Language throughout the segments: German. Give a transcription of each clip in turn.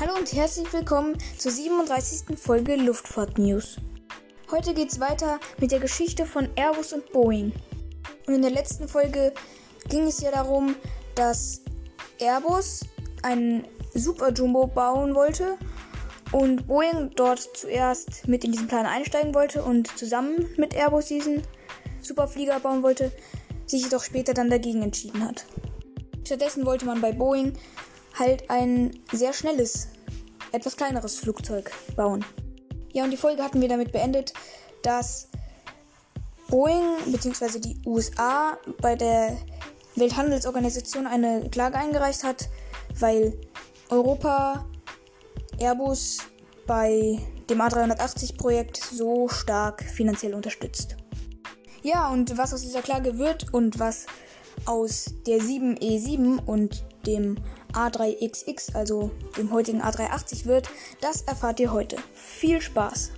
Hallo und herzlich willkommen zur 37. Folge Luftfahrt News. Heute geht's weiter mit der Geschichte von Airbus und Boeing. Und in der letzten Folge ging es ja darum, dass Airbus einen Super Jumbo bauen wollte und Boeing dort zuerst mit in diesen Plan einsteigen wollte und zusammen mit Airbus diesen Superflieger bauen wollte, sich jedoch später dann dagegen entschieden hat. Stattdessen wollte man bei Boeing halt ein sehr schnelles, etwas kleineres Flugzeug bauen. Ja, und die Folge hatten wir damit beendet, dass Boeing bzw. die USA bei der Welthandelsorganisation eine Klage eingereicht hat, weil Europa Airbus bei dem A380-Projekt so stark finanziell unterstützt. Ja, und was aus dieser Klage wird und was aus der 7E7 und dem A3XX, also dem heutigen A380 wird, das erfahrt ihr heute. Viel Spaß!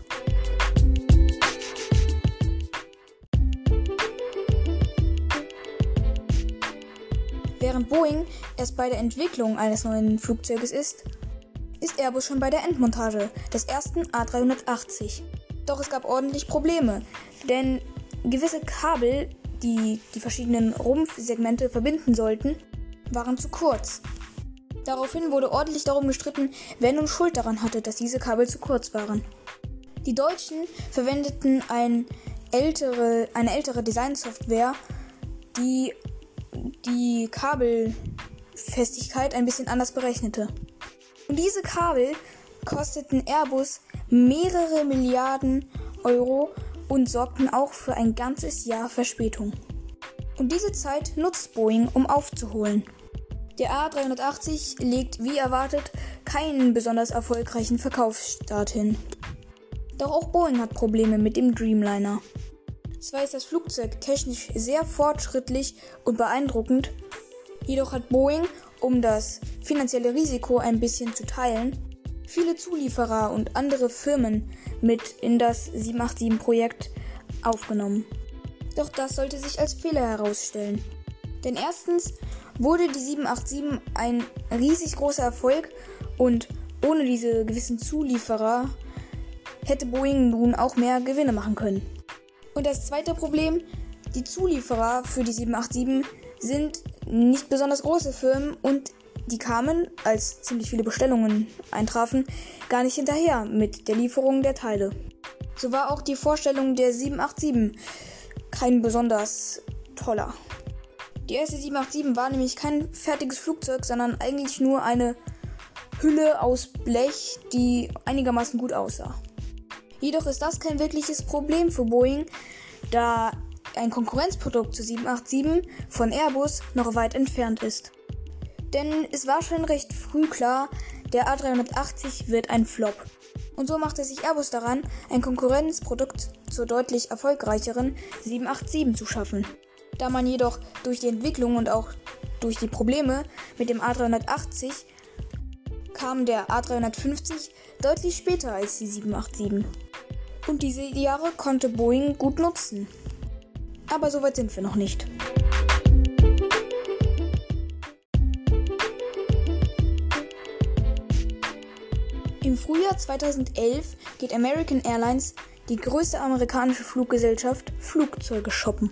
Während Boeing erst bei der Entwicklung eines neuen Flugzeuges ist, ist Airbus schon bei der Endmontage des ersten A380. Doch es gab ordentlich Probleme, denn gewisse Kabel, die die verschiedenen Rumpfsegmente verbinden sollten, waren zu kurz. Daraufhin wurde ordentlich darum gestritten, wer nun Schuld daran hatte, dass diese Kabel zu kurz waren. Die Deutschen verwendeten ein ältere, eine ältere Designsoftware, die die Kabelfestigkeit ein bisschen anders berechnete. Und diese Kabel kosteten Airbus mehrere Milliarden Euro und sorgten auch für ein ganzes Jahr Verspätung. Und diese Zeit nutzt Boeing, um aufzuholen. Der A380 legt wie erwartet keinen besonders erfolgreichen Verkaufsstart hin. Doch auch Boeing hat Probleme mit dem Dreamliner. Zwar ist das Flugzeug technisch sehr fortschrittlich und beeindruckend, jedoch hat Boeing, um das finanzielle Risiko ein bisschen zu teilen, viele Zulieferer und andere Firmen mit in das 787-Projekt aufgenommen. Doch das sollte sich als Fehler herausstellen. Denn erstens wurde die 787 ein riesig großer Erfolg und ohne diese gewissen Zulieferer hätte Boeing nun auch mehr Gewinne machen können. Und das zweite Problem, die Zulieferer für die 787 sind nicht besonders große Firmen und die kamen, als ziemlich viele Bestellungen eintrafen, gar nicht hinterher mit der Lieferung der Teile. So war auch die Vorstellung der 787 kein besonders toller. Die erste 787 war nämlich kein fertiges Flugzeug, sondern eigentlich nur eine Hülle aus Blech, die einigermaßen gut aussah. Jedoch ist das kein wirkliches Problem für Boeing, da ein Konkurrenzprodukt zu 787 von Airbus noch weit entfernt ist. Denn es war schon recht früh klar, der A380 wird ein Flop. Und so machte sich Airbus daran, ein Konkurrenzprodukt zur deutlich erfolgreicheren 787 zu schaffen. Da man jedoch durch die Entwicklung und auch durch die Probleme mit dem A380 kam der A350 deutlich später als die 787. Und diese Jahre konnte Boeing gut nutzen. Aber so weit sind wir noch nicht. Im Frühjahr 2011 geht American Airlines, die größte amerikanische Fluggesellschaft, Flugzeuge shoppen.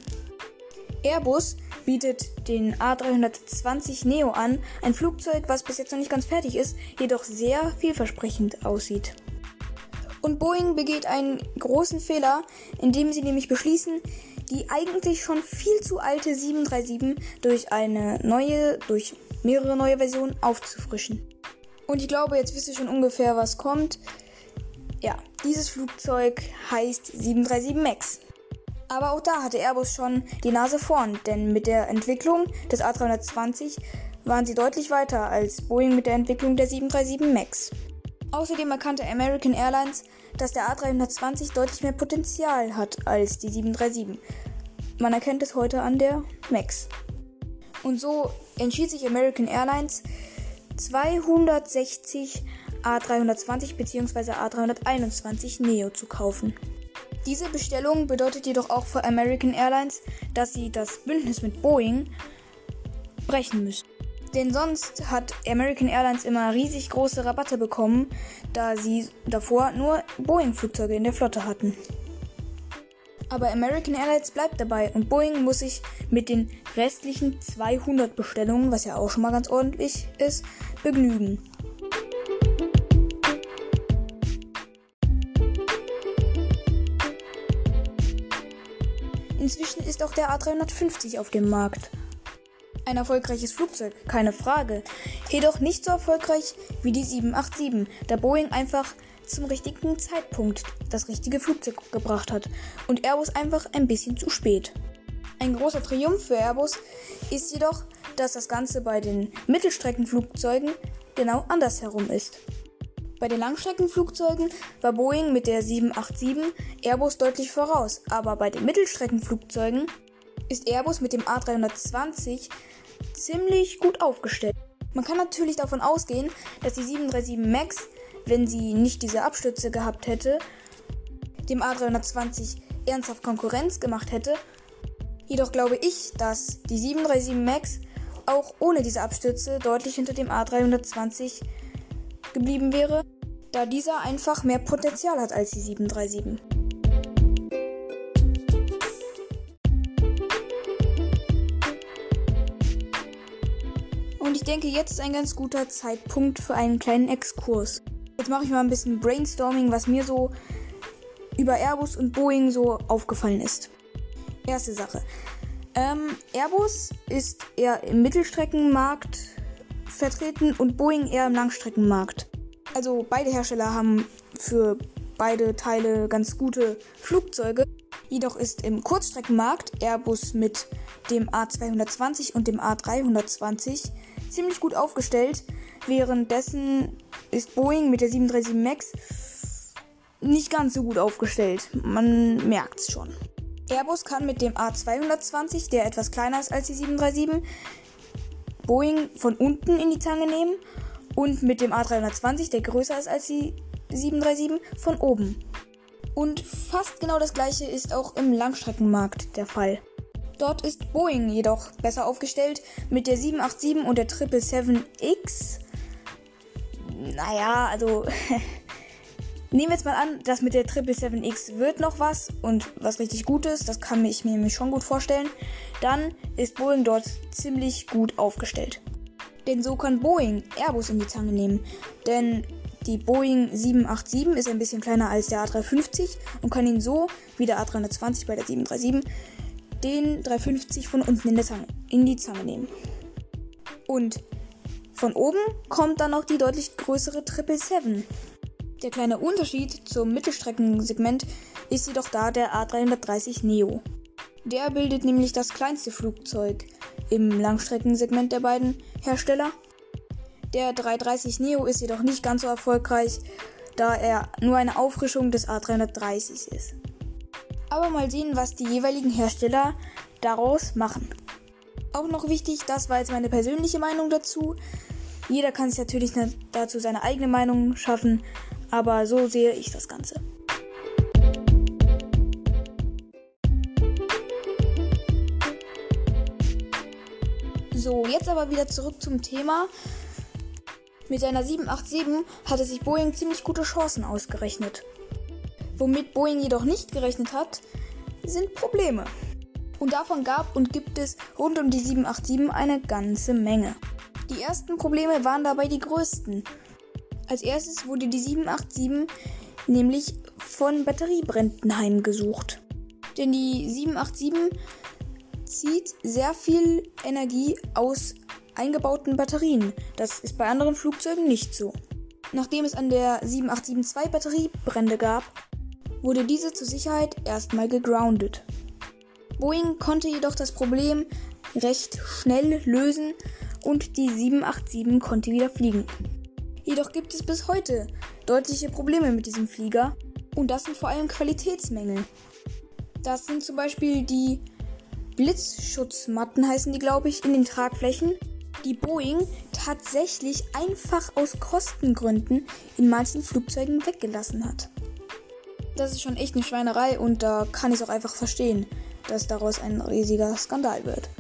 Airbus bietet den A320 Neo an, ein Flugzeug, was bis jetzt noch nicht ganz fertig ist, jedoch sehr vielversprechend aussieht. Und Boeing begeht einen großen Fehler, indem sie nämlich beschließen, die eigentlich schon viel zu alte 737 durch eine neue, durch mehrere neue Versionen aufzufrischen. Und ich glaube, jetzt wisst ihr schon ungefähr, was kommt. Ja, dieses Flugzeug heißt 737 MAX. Aber auch da hatte Airbus schon die Nase vorn, denn mit der Entwicklung des A320 waren sie deutlich weiter als Boeing mit der Entwicklung der 737 MAX. Außerdem erkannte American Airlines, dass der A320 deutlich mehr Potenzial hat als die 737. Man erkennt es heute an der MAX. Und so entschied sich American Airlines, 260 A320 bzw. A321 Neo zu kaufen. Diese Bestellung bedeutet jedoch auch für American Airlines, dass sie das Bündnis mit Boeing brechen müssen. Denn sonst hat American Airlines immer riesig große Rabatte bekommen, da sie davor nur Boeing-Flugzeuge in der Flotte hatten. Aber American Airlines bleibt dabei und Boeing muss sich mit den restlichen 200 Bestellungen, was ja auch schon mal ganz ordentlich ist, begnügen. Inzwischen ist auch der A350 auf dem Markt. Ein erfolgreiches Flugzeug, keine Frage. Jedoch nicht so erfolgreich wie die 787, da Boeing einfach zum richtigen Zeitpunkt das richtige Flugzeug gebracht hat und Airbus einfach ein bisschen zu spät. Ein großer Triumph für Airbus ist jedoch, dass das Ganze bei den Mittelstreckenflugzeugen genau andersherum ist. Bei den Langstreckenflugzeugen war Boeing mit der 787 Airbus deutlich voraus, aber bei den Mittelstreckenflugzeugen ist Airbus mit dem A320 ziemlich gut aufgestellt. Man kann natürlich davon ausgehen, dass die 737 MAX, wenn sie nicht diese Abstürze gehabt hätte, dem A320 ernsthaft Konkurrenz gemacht hätte. Jedoch glaube ich, dass die 737 MAX auch ohne diese Abstürze deutlich hinter dem A320 geblieben wäre, da dieser einfach mehr Potenzial hat als die 737. Und ich denke, jetzt ist ein ganz guter Zeitpunkt für einen kleinen Exkurs. Jetzt mache ich mal ein bisschen Brainstorming, was mir so über Airbus und Boeing so aufgefallen ist. Erste Sache. Ähm, Airbus ist eher im Mittelstreckenmarkt vertreten und Boeing eher im Langstreckenmarkt. Also beide Hersteller haben für beide Teile ganz gute Flugzeuge. Jedoch ist im Kurzstreckenmarkt Airbus mit dem A220 und dem A320 ziemlich gut aufgestellt. Währenddessen ist Boeing mit der 737 MAX nicht ganz so gut aufgestellt. Man merkt es schon. Airbus kann mit dem A220, der etwas kleiner ist als die 737, Boeing von unten in die Zange nehmen und mit dem A320, der größer ist als die 737, von oben. Und fast genau das gleiche ist auch im Langstreckenmarkt der Fall. Dort ist Boeing jedoch besser aufgestellt mit der 787 und der 777X. Naja, also Nehmen wir jetzt mal an, das mit der 777X wird noch was und was richtig Gutes, das kann ich mir schon gut vorstellen. Dann ist Boeing dort ziemlich gut aufgestellt. Denn so kann Boeing Airbus in die Zange nehmen. Denn die Boeing 787 ist ein bisschen kleiner als der A350 und kann ihn so, wie der A320 bei der 737, den 350 von unten in, Zange, in die Zange nehmen. Und von oben kommt dann noch die deutlich größere 777. Der kleine Unterschied zum Mittelstreckensegment ist jedoch da der A330 Neo. Der bildet nämlich das kleinste Flugzeug im Langstreckensegment der beiden Hersteller. Der 330 Neo ist jedoch nicht ganz so erfolgreich, da er nur eine Auffrischung des A330 ist. Aber mal sehen, was die jeweiligen Hersteller daraus machen. Auch noch wichtig, das war jetzt meine persönliche Meinung dazu. Jeder kann sich natürlich dazu seine eigene Meinung schaffen, aber so sehe ich das Ganze. So, jetzt aber wieder zurück zum Thema. Mit seiner 787 hatte sich Boeing ziemlich gute Chancen ausgerechnet. Womit Boeing jedoch nicht gerechnet hat, sind Probleme. Und davon gab und gibt es rund um die 787 eine ganze Menge. Die ersten Probleme waren dabei die größten. Als erstes wurde die 787 nämlich von Batteriebränden heimgesucht. Denn die 787 zieht sehr viel Energie aus eingebauten Batterien. Das ist bei anderen Flugzeugen nicht so. Nachdem es an der 787 zwei Batteriebrände gab, wurde diese zur Sicherheit erstmal gegroundet. Boeing konnte jedoch das Problem recht schnell lösen und die 787 konnte wieder fliegen. Jedoch gibt es bis heute deutliche Probleme mit diesem Flieger und das sind vor allem Qualitätsmängel. Das sind zum Beispiel die Blitzschutzmatten heißen die, glaube ich, in den Tragflächen, die Boeing tatsächlich einfach aus Kostengründen in manchen Flugzeugen weggelassen hat. Das ist schon echt eine Schweinerei und da kann ich es auch einfach verstehen, dass daraus ein riesiger Skandal wird.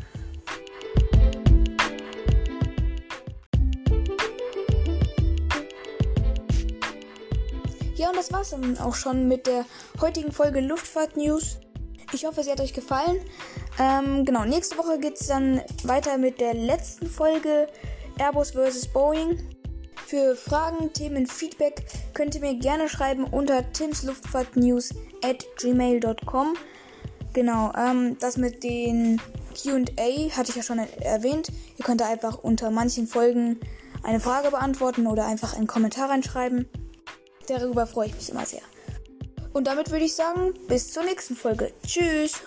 Ja, und das war's dann auch schon mit der heutigen Folge Luftfahrt News. Ich hoffe, sie hat euch gefallen. Ähm, genau, nächste Woche geht's dann weiter mit der letzten Folge Airbus vs. Boeing. Für Fragen, Themen, Feedback könnt ihr mir gerne schreiben unter timsluftfahrtnews at gmail.com. Genau, ähm, das mit den QA hatte ich ja schon erwähnt. Ihr könnt da einfach unter manchen Folgen eine Frage beantworten oder einfach einen Kommentar reinschreiben. Darüber freue ich mich immer sehr. Und damit würde ich sagen, bis zur nächsten Folge. Tschüss!